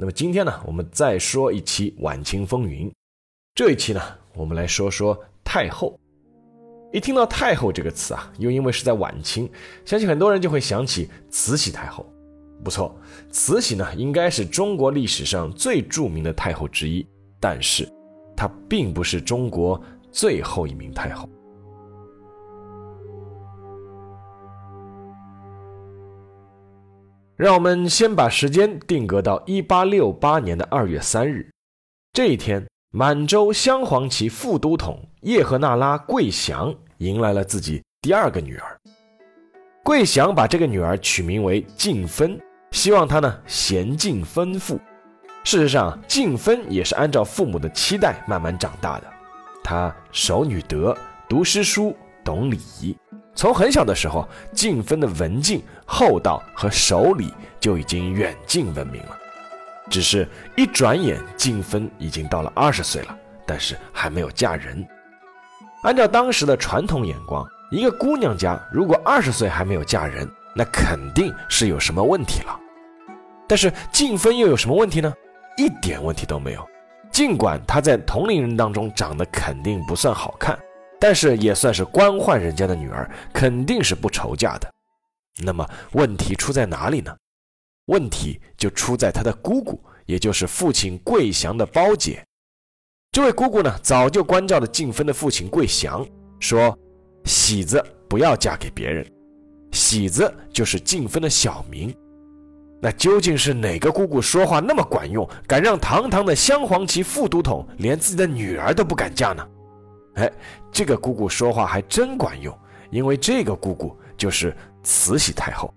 那么今天呢，我们再说一期晚清风云。这一期呢，我们来说说太后。一听到太后这个词啊，又因为是在晚清，相信很多人就会想起慈禧太后。不错，慈禧呢应该是中国历史上最著名的太后之一，但是她并不是中国最后一名太后。让我们先把时间定格到一八六八年的二月三日，这一天，满洲镶黄旗副都统叶赫那拉桂祥迎来了自己第二个女儿。桂祥把这个女儿取名为静芬，希望她呢娴静丰富。事实上，静芬也是按照父母的期待慢慢长大的。她守女德，读诗书，懂礼仪。从很小的时候，静芬的文静、厚道和守礼就已经远近闻名了。只是一转眼，静芬已经到了二十岁了，但是还没有嫁人。按照当时的传统眼光，一个姑娘家如果二十岁还没有嫁人，那肯定是有什么问题了。但是静芬又有什么问题呢？一点问题都没有。尽管她在同龄人当中长得肯定不算好看。但是也算是官宦人家的女儿，肯定是不愁嫁的。那么问题出在哪里呢？问题就出在她的姑姑，也就是父亲桂祥的胞姐。这位姑姑呢，早就关照了静芬的父亲桂祥，说：“喜子不要嫁给别人。”喜子就是静芬的小名。那究竟是哪个姑姑说话那么管用，敢让堂堂的镶黄旗副都统连自己的女儿都不敢嫁呢？哎，这个姑姑说话还真管用，因为这个姑姑就是慈禧太后。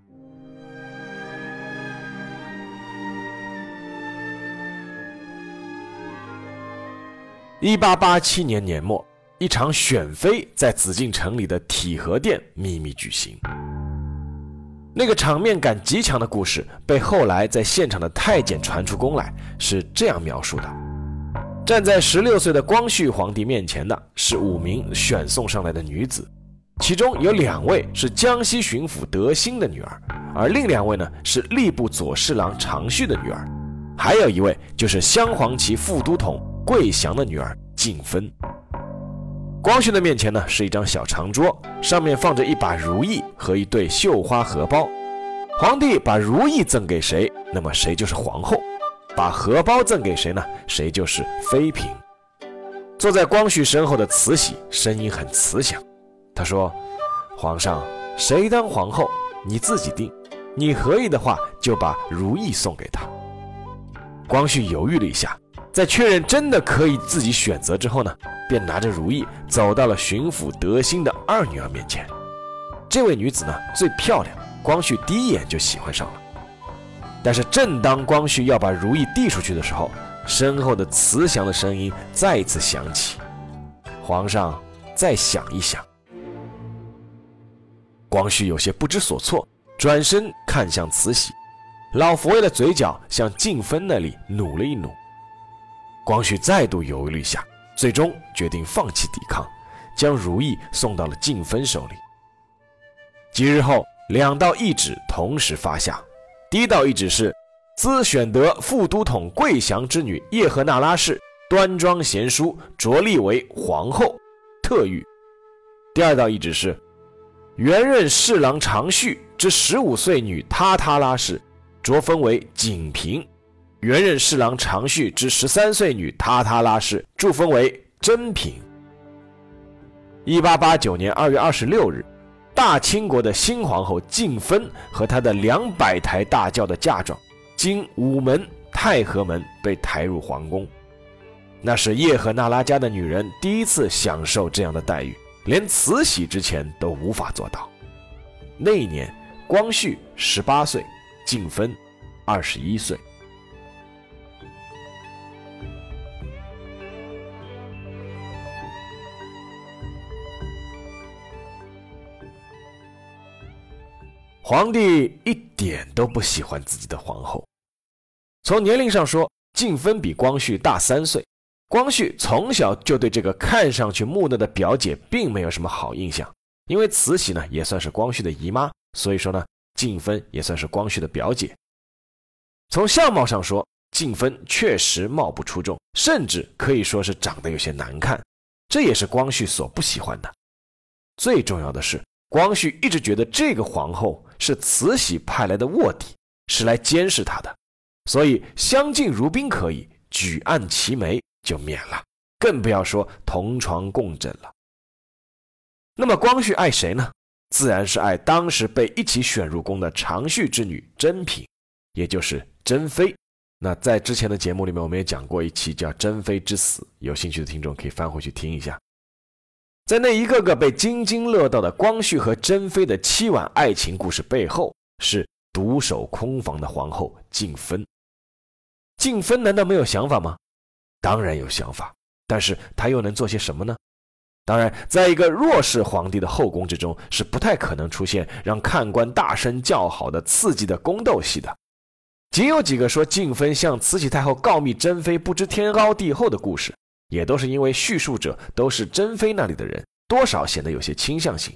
一八八七年年末，一场选妃在紫禁城里的体和殿秘密举行。那个场面感极强的故事，被后来在现场的太监传出宫来，是这样描述的。站在十六岁的光绪皇帝面前的是五名选送上来的女子，其中有两位是江西巡抚德兴的女儿，而另两位呢是吏部左侍郎常旭的女儿，还有一位就是镶黄旗副都统桂祥的女儿静芬。光绪的面前呢是一张小长桌，上面放着一把如意和一对绣花荷包，皇帝把如意赠给谁，那么谁就是皇后。把荷包赠给谁呢？谁就是妃嫔。坐在光绪身后的慈禧声音很慈祥，她说：“皇上，谁当皇后你自己定，你合意的话就把如意送给他。”光绪犹豫了一下，在确认真的可以自己选择之后呢，便拿着如意走到了巡抚德兴的二女儿面前。这位女子呢最漂亮，光绪第一眼就喜欢上了。但是，正当光绪要把如意递出去的时候，身后的慈祥的声音再次响起：“皇上，再想一想。”光绪有些不知所措，转身看向慈禧，老佛爷的嘴角向静芬那里努了一努。光绪再度犹豫了一下，最终决定放弃抵抗，将如意送到了静芬手里。几日后，两道懿旨同时发下。第一道懿旨是：兹选得副都统桂祥之女叶赫那拉氏，端庄贤淑，着立为皇后，特谕。第二道懿旨是：原任侍郎常绪之十五岁女塔塔拉氏，着封为景嫔；原任侍郎常绪之十三岁女塔塔拉氏，祝封为珍嫔。一八八九年二月二十六日。大清国的新皇后静芬和她的两百台大轿的嫁妆，经午门、太和门被抬入皇宫。那是叶赫那拉家的女人第一次享受这样的待遇，连慈禧之前都无法做到。那一年，光绪十八岁，静芬二十一岁。皇帝一点都不喜欢自己的皇后。从年龄上说，静芬比光绪大三岁。光绪从小就对这个看上去木讷的表姐并没有什么好印象，因为慈禧呢也算是光绪的姨妈，所以说呢，静芬也算是光绪的表姐。从相貌上说，静芬确实貌不出众，甚至可以说是长得有些难看，这也是光绪所不喜欢的。最重要的是，光绪一直觉得这个皇后是慈禧派来的卧底，是来监视他的。所以相敬如宾可以，举案齐眉就免了，更不要说同床共枕了。那么光绪爱谁呢？自然是爱当时被一起选入宫的长绪之女珍嫔，也就是珍妃。那在之前的节目里面，我们也讲过一期叫《珍妃之死》，有兴趣的听众可以翻回去听一下。在那一个个被津津乐道的光绪和珍妃的凄婉爱情故事背后，是独守空房的皇后静芬。静芬难道没有想法吗？当然有想法，但是她又能做些什么呢？当然，在一个弱势皇帝的后宫之中，是不太可能出现让看官大声叫好的刺激的宫斗戏的。仅有几个说静芬向慈禧太后告密珍妃不知天高地厚的故事，也都是因为叙述者都是珍妃那里的人，多少显得有些倾向性。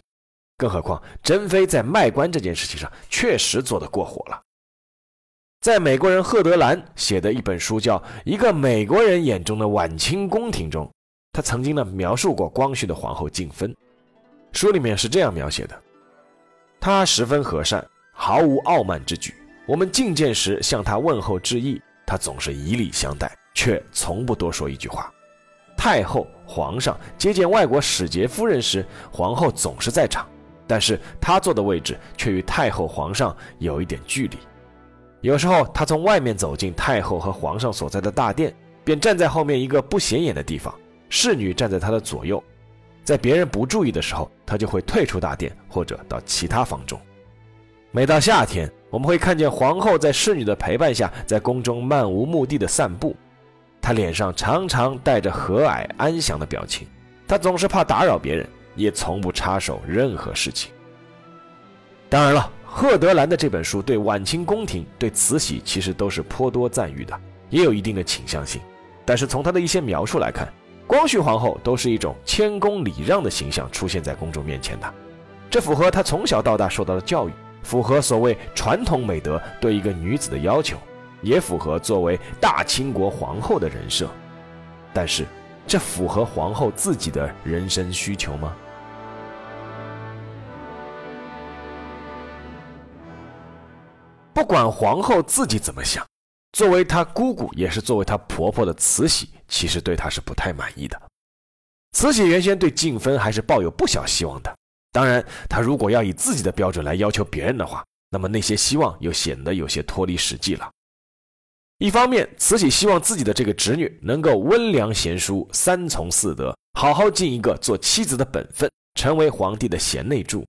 更何况珍妃在卖官这件事情上确实做得过火了。在美国人赫德兰写的一本书叫《一个美国人眼中的晚清宫廷》中，他曾经呢描述过光绪的皇后静芬。书里面是这样描写的：她十分和善，毫无傲慢之举。我们觐见时向她问候致意，她总是以礼相待，却从不多说一句话。太后、皇上接见外国使节夫人时，皇后总是在场，但是她坐的位置却与太后、皇上有一点距离。有时候，她从外面走进太后和皇上所在的大殿，便站在后面一个不显眼的地方，侍女站在她的左右。在别人不注意的时候，他就会退出大殿，或者到其他房中。每到夏天，我们会看见皇后在侍女的陪伴下，在宫中漫无目的的散步。他脸上常常带着和蔼安详的表情，他总是怕打扰别人，也从不插手任何事情。当然了。赫德兰的这本书对晚清宫廷、对慈禧其实都是颇多赞誉的，也有一定的倾向性。但是从他的一些描述来看，光绪皇后都是一种谦恭礼让的形象出现在公众面前的，这符合她从小到大受到的教育，符合所谓传统美德对一个女子的要求，也符合作为大清国皇后的人设。但是，这符合皇后自己的人生需求吗？不管皇后自己怎么想，作为她姑姑，也是作为她婆婆的慈禧，其实对她是不太满意的。慈禧原先对静芬还是抱有不小希望的。当然，她如果要以自己的标准来要求别人的话，那么那些希望又显得有些脱离实际了。一方面，慈禧希望自己的这个侄女能够温良贤淑、三从四德，好好尽一个做妻子的本分，成为皇帝的贤内助；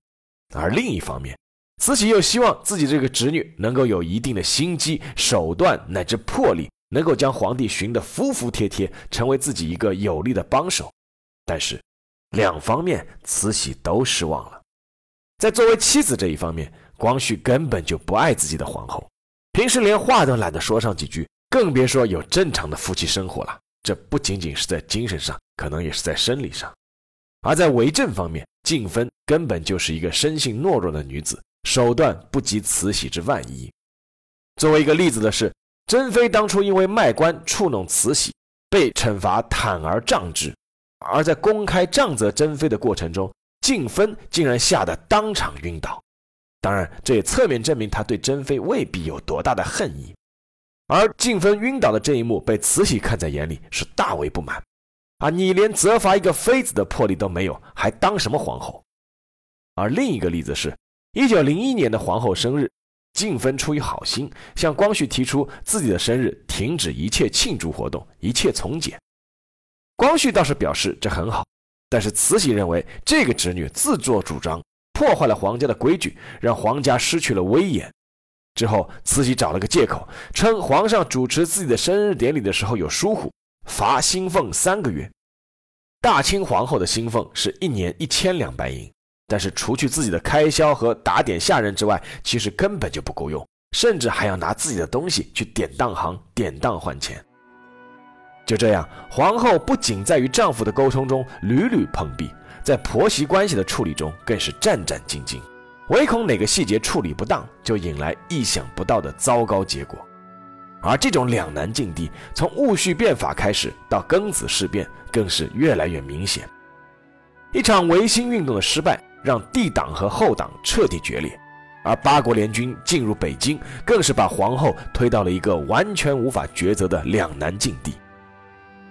而另一方面，慈禧又希望自己这个侄女能够有一定的心机、手段乃至魄力，能够将皇帝寻得服服帖帖，成为自己一个有力的帮手。但是，两方面慈禧都失望了。在作为妻子这一方面，光绪根本就不爱自己的皇后，平时连话都懒得说上几句，更别说有正常的夫妻生活了。这不仅仅是在精神上，可能也是在生理上。而在为政方面，静芬根本就是一个生性懦弱的女子。手段不及慈禧之万一。作为一个例子的是，珍妃当初因为卖官触弄慈禧，被惩罚坦而杖之；而在公开杖责珍妃的过程中，静芬竟然吓得当场晕倒。当然，这也侧面证明他对珍妃未必有多大的恨意。而静芬晕倒的这一幕被慈禧看在眼里，是大为不满。啊，你连责罚一个妃子的魄力都没有，还当什么皇后？而另一个例子是。一九零一年的皇后生日，静芬出于好心向光绪提出自己的生日停止一切庆祝活动，一切从简。光绪倒是表示这很好，但是慈禧认为这个侄女自作主张，破坏了皇家的规矩，让皇家失去了威严。之后，慈禧找了个借口，称皇上主持自己的生日典礼的时候有疏忽，罚薪俸三个月。大清皇后的薪俸是一年一千两白银。但是除去自己的开销和打点下人之外，其实根本就不够用，甚至还要拿自己的东西去典当行典当换钱。就这样，皇后不仅在与丈夫的沟通中屡屡碰壁，在婆媳关系的处理中更是战战兢兢，唯恐哪个细节处理不当，就引来意想不到的糟糕结果。而这种两难境地，从戊戌变法开始到庚子事变，更是越来越明显。一场维新运动的失败，让帝党和后党彻底决裂，而八国联军进入北京，更是把皇后推到了一个完全无法抉择的两难境地。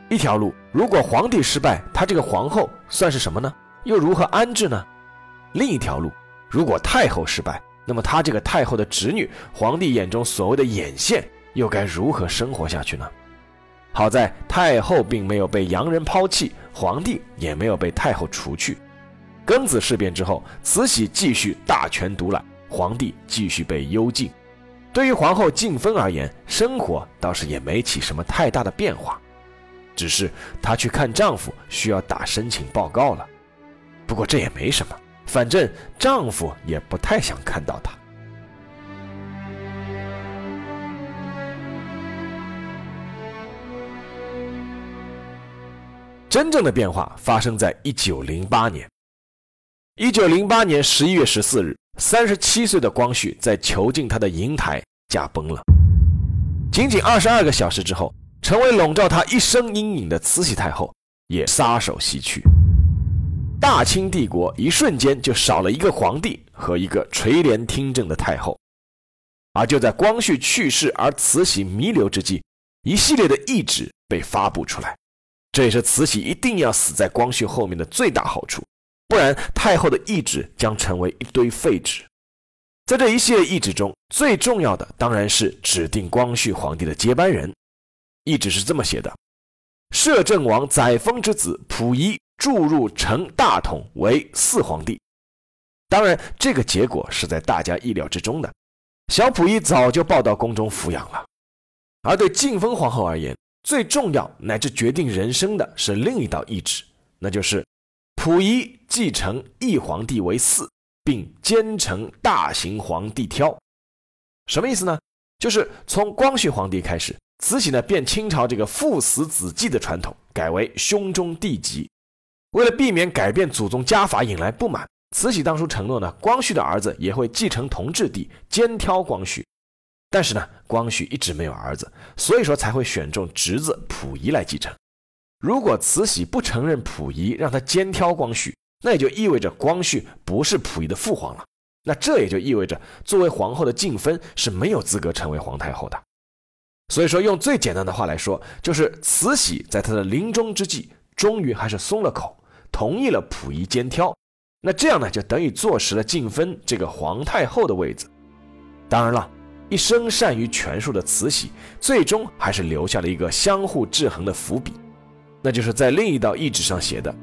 一条路，如果皇帝失败，他这个皇后算是什么呢？又如何安置呢？另一条路，如果太后失败，那么他这个太后的侄女，皇帝眼中所谓的眼线，又该如何生活下去呢？好在太后并没有被洋人抛弃，皇帝也没有被太后除去。庚子事变之后，慈禧继续大权独揽，皇帝继续被幽禁。对于皇后静芬而言，生活倒是也没起什么太大的变化。只是她去看丈夫需要打申请报告了，不过这也没什么，反正丈夫也不太想看到她。真正的变化发生在一九零八年。一九零八年十一月十四日，三十七岁的光绪在囚禁他的瀛台驾崩了。仅仅二十二个小时之后。成为笼罩他一生阴影的慈禧太后也撒手西去，大清帝国一瞬间就少了一个皇帝和一个垂帘听政的太后。而就在光绪去世而慈禧弥留之际，一系列的懿旨被发布出来，这也是慈禧一定要死在光绪后面的最大好处，不然太后的懿旨将成为一堆废纸。在这一系列懿旨中，最重要的当然是指定光绪皇帝的接班人。懿旨是这么写的：摄政王载沣之子溥仪注入成大统为四皇帝。当然，这个结果是在大家意料之中的。小溥仪早就抱到宫中抚养了。而对静芬皇后而言，最重要乃至决定人生的是另一道懿旨，那就是溥仪继承义皇帝为嗣，并兼承大行皇帝挑。什么意思呢？就是从光绪皇帝开始。慈禧呢，便清朝这个父死子继的传统，改为兄终弟及。为了避免改变祖宗家法引来不满，慈禧当初承诺呢，光绪的儿子也会继承同治帝，兼挑光绪。但是呢，光绪一直没有儿子，所以说才会选中侄子溥仪来继承。如果慈禧不承认溥仪，让他兼挑光绪，那也就意味着光绪不是溥仪的父皇了。那这也就意味着，作为皇后的静芬是没有资格成为皇太后的。所以说，用最简单的话来说，就是慈禧在她的临终之际，终于还是松了口，同意了溥仪兼挑。那这样呢，就等于坐实了静芬这个皇太后的位子。当然了，一生善于权术的慈禧，最终还是留下了一个相互制衡的伏笔，那就是在另一道懿旨上写的：“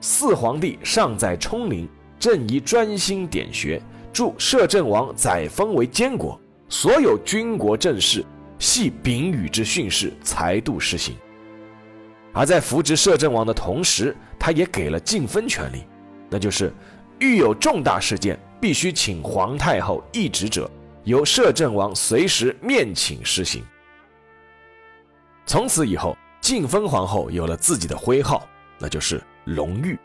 四皇帝尚在冲陵，朕宜专心点学，助摄政王载沣为监国，所有军国政事。”系丙宇之训示，才度施行。而在扶植摄政王的同时，他也给了进封权利，那就是遇有重大事件，必须请皇太后懿旨者，由摄政王随时面请施行。从此以后，静芬皇后有了自己的徽号，那就是隆裕，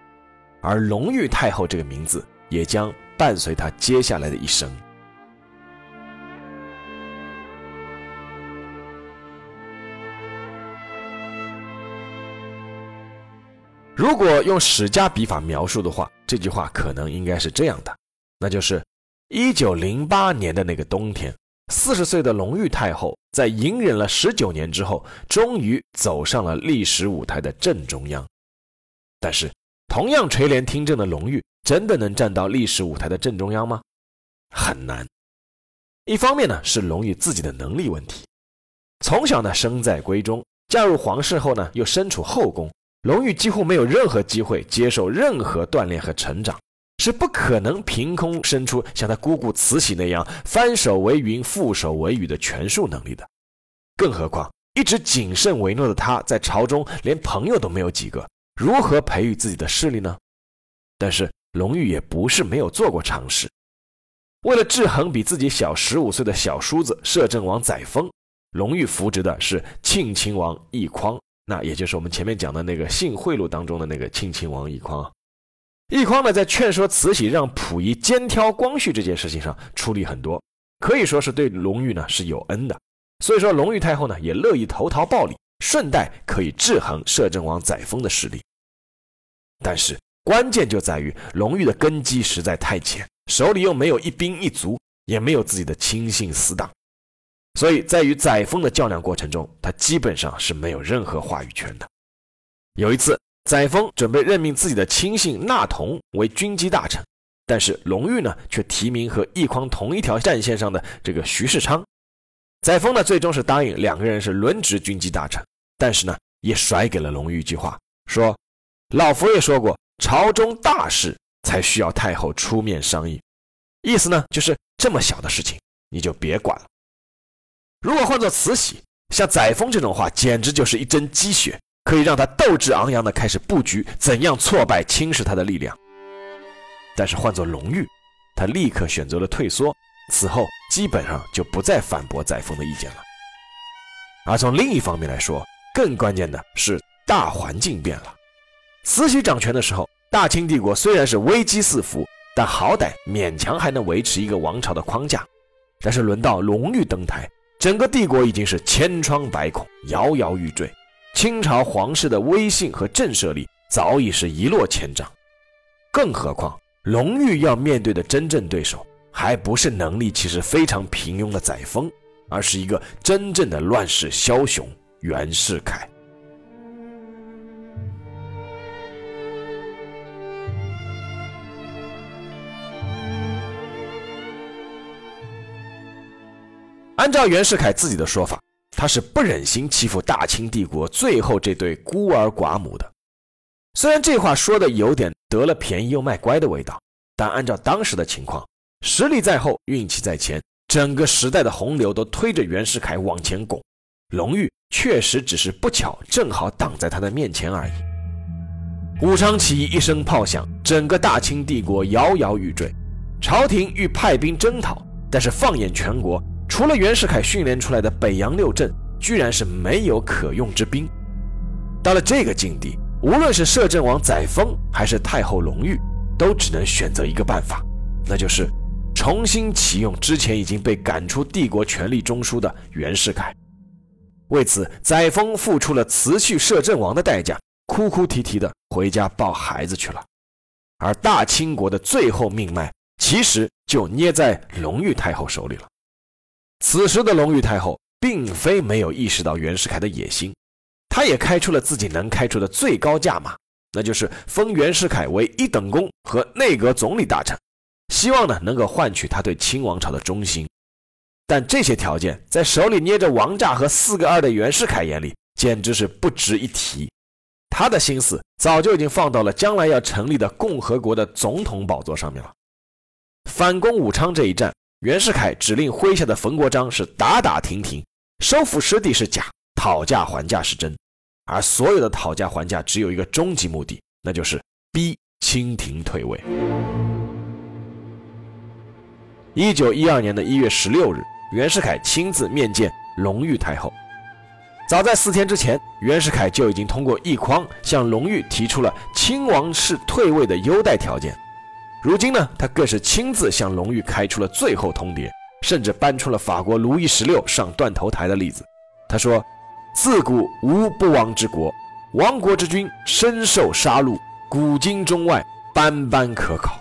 而隆裕太后这个名字也将伴随她接下来的一生。如果用史家笔法描述的话，这句话可能应该是这样的，那就是一九零八年的那个冬天，四十岁的隆裕太后在隐忍了十九年之后，终于走上了历史舞台的正中央。但是，同样垂帘听政的隆裕，真的能站到历史舞台的正中央吗？很难。一方面呢，是隆裕自己的能力问题，从小呢生在闺中，嫁入皇室后呢又身处后宫。隆裕几乎没有任何机会接受任何锻炼和成长，是不可能凭空生出像他姑姑慈禧那样翻手为云覆手为雨的权术能力的。更何况一直谨慎为诺的他，在朝中连朋友都没有几个，如何培育自己的势力呢？但是隆裕也不是没有做过尝试。为了制衡比自己小十五岁的小叔子摄政王载沣，隆裕扶植的是庆亲王奕匡，那也就是我们前面讲的那个性贿赂当中的那个庆亲王奕匡。奕匡呢，在劝说慈禧让溥仪肩挑光绪这件事情上出力很多，可以说是对隆裕呢是有恩的。所以说，隆裕太后呢也乐意投桃报李，顺带可以制衡摄政王载沣的势力。但是关键就在于隆裕的根基实在太浅。手里又没有一兵一卒，也没有自己的亲信死党，所以在与载沣的较量过程中，他基本上是没有任何话语权的。有一次，载沣准备任命自己的亲信纳同为军机大臣，但是隆裕呢却提名和奕匡同一条战线上的这个徐世昌。载沣呢最终是答应两个人是轮值军机大臣，但是呢也甩给了隆裕一句话，说：“老佛爷说过，朝中大事。”才需要太后出面商议，意思呢就是这么小的事情你就别管了。如果换做慈禧，像载沣这种话，简直就是一针鸡血，可以让他斗志昂扬的开始布局怎样挫败侵蚀他的力量。但是换做隆裕，他立刻选择了退缩，此后基本上就不再反驳载沣的意见了。而从另一方面来说，更关键的是大环境变了。慈禧掌权的时候。大清帝国虽然是危机四伏，但好歹勉强还能维持一个王朝的框架。但是轮到隆裕登台，整个帝国已经是千疮百孔，摇摇欲坠。清朝皇室的威信和震慑力早已是一落千丈。更何况，隆裕要面对的真正对手，还不是能力其实非常平庸的载沣，而是一个真正的乱世枭雄袁世凯。按照袁世凯自己的说法，他是不忍心欺负大清帝国最后这对孤儿寡母的。虽然这话说的有点得了便宜又卖乖的味道，但按照当时的情况，实力在后，运气在前，整个时代的洪流都推着袁世凯往前拱。隆裕确实只是不巧，正好挡在他的面前而已。武昌起义一声炮响，整个大清帝国摇摇欲坠，朝廷欲派兵征讨，但是放眼全国。除了袁世凯训练出来的北洋六镇，居然是没有可用之兵。到了这个境地，无论是摄政王载沣还是太后隆裕，都只能选择一个办法，那就是重新启用之前已经被赶出帝国权力中枢的袁世凯。为此，载沣付出了辞去摄政王的代价，哭哭啼啼的回家抱孩子去了。而大清国的最后命脉，其实就捏在隆裕太后手里了。此时的隆裕太后并非没有意识到袁世凯的野心，她也开出了自己能开出的最高价码，那就是封袁世凯为一等功和内阁总理大臣，希望呢能够换取他对清王朝的忠心。但这些条件在手里捏着王炸和四个二的袁世凯眼里简直是不值一提，他的心思早就已经放到了将来要成立的共和国的总统宝座上面了。反攻武昌这一战。袁世凯指令麾下的冯国璋是打打停停，收复失地是假，讨价还价是真，而所有的讨价还价只有一个终极目的，那就是逼清廷退位。一九一二年的一月十六日，袁世凯亲自面见隆裕太后。早在四天之前，袁世凯就已经通过奕匡向隆裕提出了亲王室退位的优待条件。如今呢，他更是亲自向隆裕开出了最后通牒，甚至搬出了法国路易十六上断头台的例子。他说：“自古无不亡之国，亡国之君深受杀戮，古今中外斑斑可考。”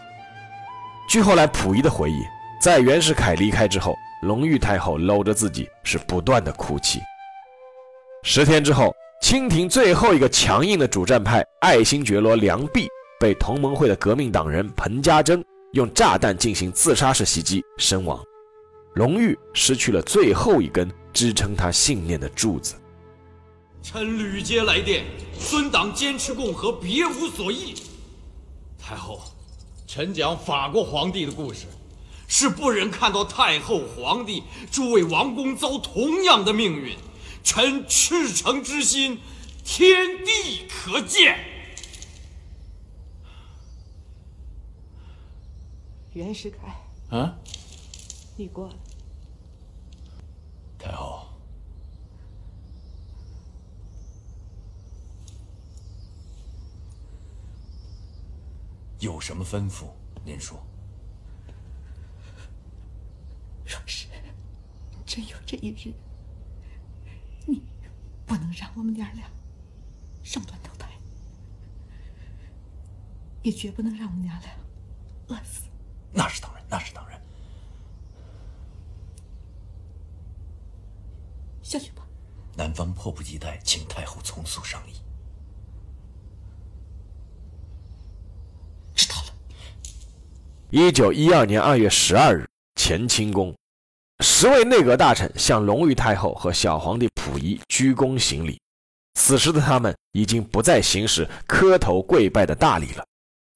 据后来溥仪的回忆，在袁世凯离开之后，隆裕太后搂着自己是不断的哭泣。十天之后，清廷最后一个强硬的主战派爱新觉罗梁弼。被同盟会的革命党人彭家珍用炸弹进行自杀式袭击身亡，隆裕失去了最后一根支撑他信念的柱子。臣屡接来电，孙党坚持共和，别无所忆。太后，臣讲法国皇帝的故事，是不忍看到太后、皇帝诸位王公遭同样的命运。臣赤诚之心，天地可见。袁世凯，啊，你过来。太后，有什么吩咐？您说。若是真有这一日，你不能让我们娘俩上断头台，也绝不能让我们娘俩饿死。那是当然，那是当然。下去吧。南方迫不及待，请太后从速商议。知道了。一九一二年二月十二日，乾清宫，十位内阁大臣向隆裕太后和小皇帝溥仪鞠躬行礼。此时的他们已经不再行使磕头跪拜的大礼了，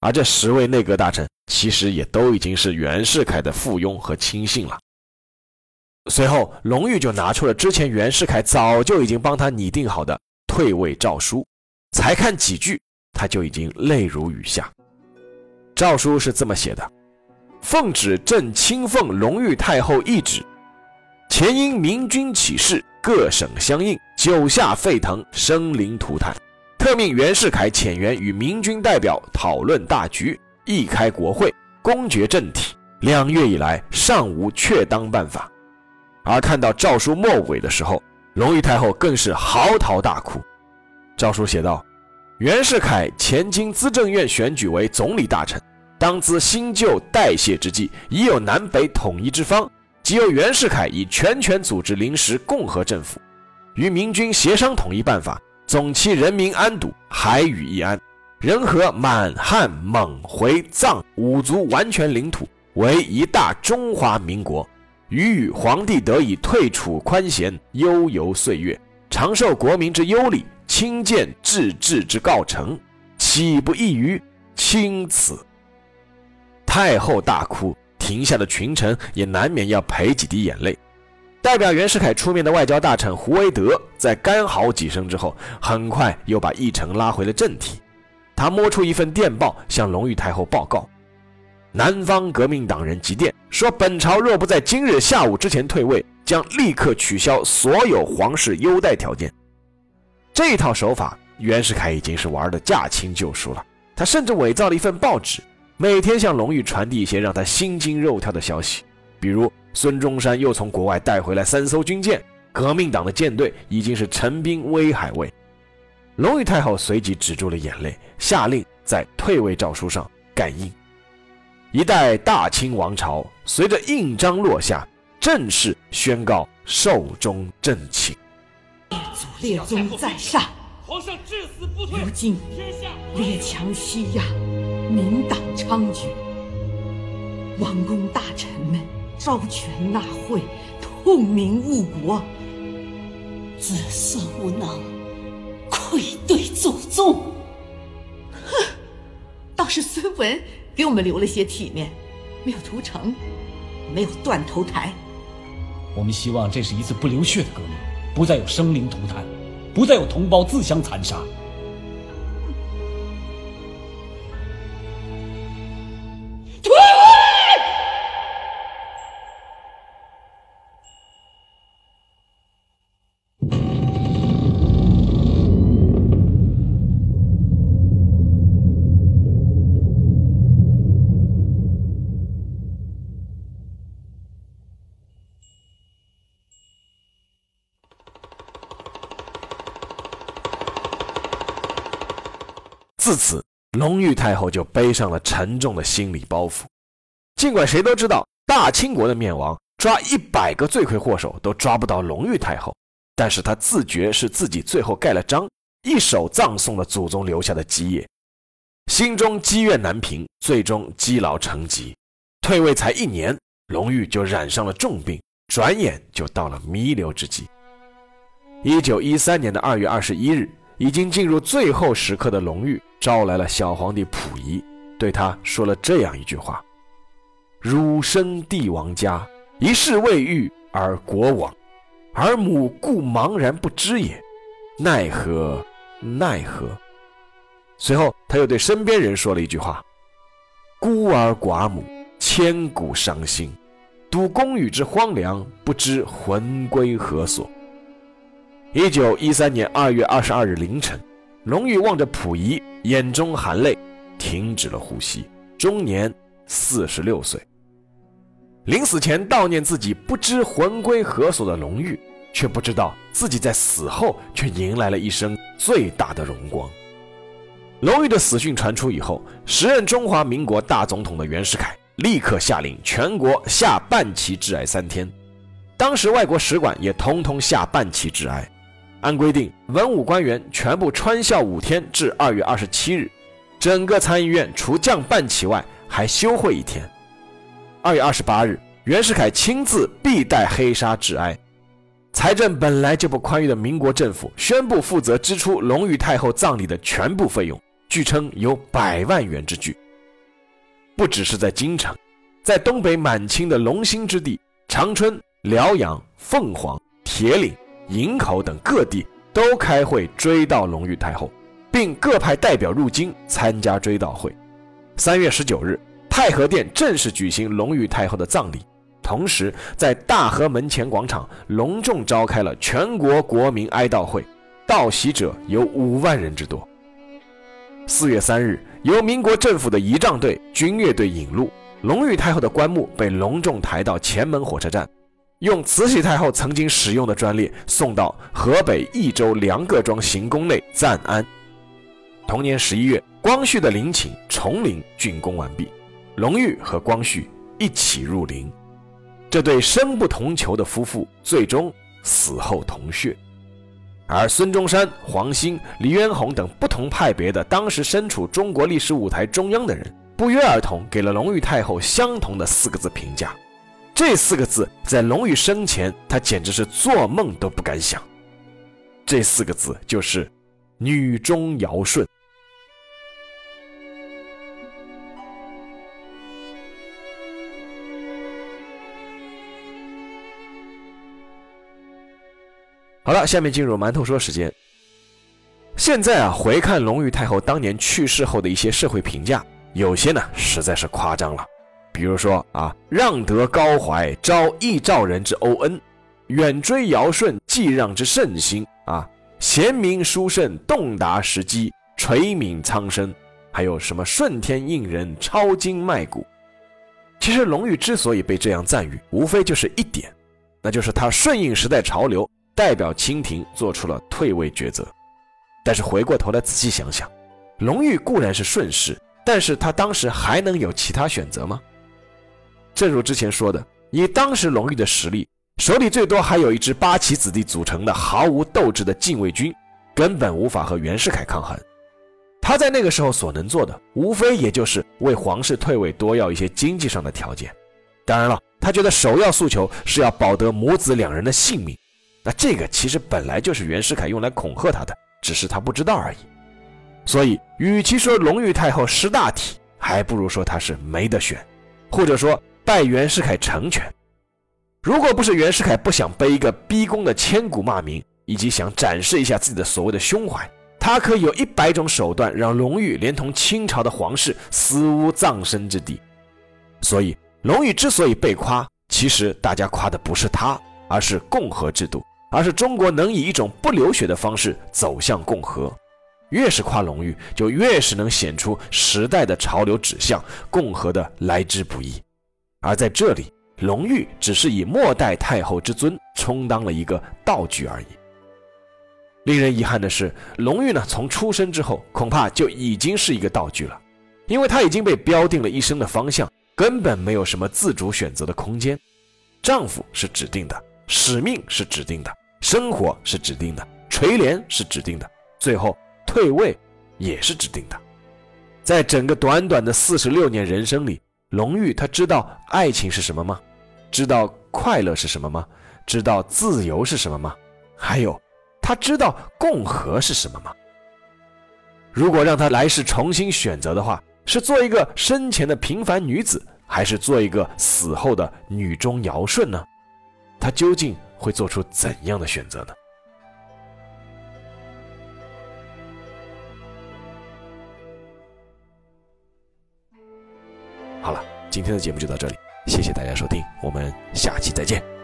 而这十位内阁大臣其实也都已经是袁世凯的附庸和亲信了。随后，隆裕就拿出了之前袁世凯早就已经帮他拟定好的退位诏书，才看几句，他就已经泪如雨下。诏书是这么写的：“奉旨朕亲奉隆裕太后懿旨，前因明军起事，各省相应，九下沸腾，生灵涂炭，特命袁世凯遣员与明军代表讨论大局，一开国会，公决政体。两月以来，尚无确当办法。”而看到诏书末尾的时候，隆裕太后更是嚎啕大哭。诏书写道：“袁世凯前经资政院选举为总理大臣，当资新旧代谢之际，已有南北统一之方。即由袁世凯以全权组织临时共和政府，与明军协商统一办法，总期人民安堵，海宇易安，人和满汉蒙回藏五族完全领土为一大中华民国。”予与皇帝得以退处宽闲，悠游岁月，长受国民之优礼，亲见治治之告成，岂不异于钦此？太后大哭，停下的群臣也难免要赔几滴眼泪。代表袁世凯出面的外交大臣胡惟德，在干嚎几声之后，很快又把议程拉回了正题。他摸出一份电报，向隆裕太后报告。南方革命党人急电说：“本朝若不在今日下午之前退位，将立刻取消所有皇室优待条件。”这套手法，袁世凯已经是玩的驾轻就熟了。他甚至伪造了一份报纸，每天向隆裕传递一些让他心惊肉跳的消息，比如孙中山又从国外带回来三艘军舰，革命党的舰队已经是陈兵威海卫。隆裕太后随即止住了眼泪，下令在退位诏书上盖印。一代大清王朝随着印章落下，正式宣告寿终正寝。列祖列宗在上，皇上至死不退。如今列强西压，民党猖獗，王公大臣们招权纳贿，痛民误国，子嗣无能，愧对祖宗。哼，倒是孙文。给我们留了些体面，没有屠城，没有断头台。我们希望这是一次不流血的革命，不再有生灵涂炭，不再有同胞自相残杀。自此，隆裕太后就背上了沉重的心理包袱。尽管谁都知道大清国的灭亡，抓一百个罪魁祸首都抓不到隆裕太后，但是她自觉是自己最后盖了章，一手葬送了祖宗留下的基业，心中积怨难平，最终积劳成疾。退位才一年，隆裕就染上了重病，转眼就到了弥留之际。一九一三年的二月二十一日。已经进入最后时刻的隆裕招来了小皇帝溥仪，对他说了这样一句话：“汝生帝王家，一世未遇而国亡，而母故茫然不知也，奈何奈何？”随后他又对身边人说了一句话：“孤儿寡母，千古伤心。睹宫宇之荒凉，不知魂归何所。一九一三年二月二十二日凌晨，隆裕望着溥仪，眼中含泪，停止了呼吸，终年四十六岁。临死前悼念自己不知魂归何所的隆裕，却不知道自己在死后却迎来了一生最大的荣光。隆裕的死讯传出以后，时任中华民国大总统的袁世凯立刻下令全国下半旗致哀三天，当时外国使馆也通通下半旗致哀。按规定，文武官员全部穿孝五天至二月二十七日，整个参议院除降半旗外还休会一天。二月二十八日，袁世凯亲自必带黑纱致哀。财政本来就不宽裕的民国政府宣布负责支出隆裕太后葬礼的全部费用。据称有百万元之巨，不只是在京城，在东北满清的龙兴之地长春、辽阳、凤凰、铁岭、营口等各地都开会追悼隆裕太后，并各派代表入京参加追悼会。三月十九日，太和殿正式举行隆裕太后的葬礼，同时在大和门前广场隆重召开了全国国民哀悼会，到席者有五万人之多。四月三日，由民国政府的仪仗队、军乐队引路，隆裕太后的棺木被隆重抬到前门火车站，用慈禧太后曾经使用的专列送到河北益州梁各庄行宫内暂安。同年十一月，光绪的陵寝崇陵竣工完毕，隆裕和光绪一起入陵，这对生不同囚的夫妇最终死后同穴。而孙中山、黄兴、黎元洪等不同派别的当时身处中国历史舞台中央的人，不约而同给了隆裕太后相同的四个字评价。这四个字在隆裕生前，他简直是做梦都不敢想。这四个字就是“女中尧舜”。好了，下面进入馒头说时间。现在啊，回看隆裕太后当年去世后的一些社会评价，有些呢实在是夸张了。比如说啊，让德高怀，招义赵人之欧恩，远追尧舜，继让之圣心啊，贤明书圣，洞达时机，垂悯苍生，还有什么顺天应人，超经脉骨。其实隆裕之所以被这样赞誉，无非就是一点，那就是他顺应时代潮流。代表清廷做出了退位抉择，但是回过头来仔细想想，隆裕固然是顺势，但是他当时还能有其他选择吗？正如之前说的，以当时隆裕的实力，手里最多还有一支八旗子弟组成的毫无斗志的禁卫军，根本无法和袁世凯抗衡。他在那个时候所能做的，无非也就是为皇室退位多要一些经济上的条件。当然了，他觉得首要诉求是要保得母子两人的性命。那这个其实本来就是袁世凯用来恐吓他的，只是他不知道而已。所以，与其说隆裕太后识大体，还不如说他是没得选，或者说拜袁世凯成全。如果不是袁世凯不想背一个逼宫的千古骂名，以及想展示一下自己的所谓的胸怀，他可以有一百种手段让隆裕连同清朝的皇室死无葬身之地。所以，隆裕之所以被夸，其实大家夸的不是他，而是共和制度。而是中国能以一种不流血的方式走向共和，越是夸隆裕，就越是能显出时代的潮流指向，共和的来之不易。而在这里，隆裕只是以末代太后之尊充当了一个道具而已。令人遗憾的是，隆裕呢，从出生之后恐怕就已经是一个道具了，因为他已经被标定了一生的方向，根本没有什么自主选择的空间。丈夫是指定的，使命是指定的。生活是指定的，垂帘是指定的，最后退位也是指定的。在整个短短的四十六年人生里，龙玉他知道爱情是什么吗？知道快乐是什么吗？知道自由是什么吗？还有，他知道共和是什么吗？如果让他来世重新选择的话，是做一个生前的平凡女子，还是做一个死后的女中尧舜呢？他究竟？会做出怎样的选择呢？今天的节目就到这里，谢谢大家收听，我们下期再见。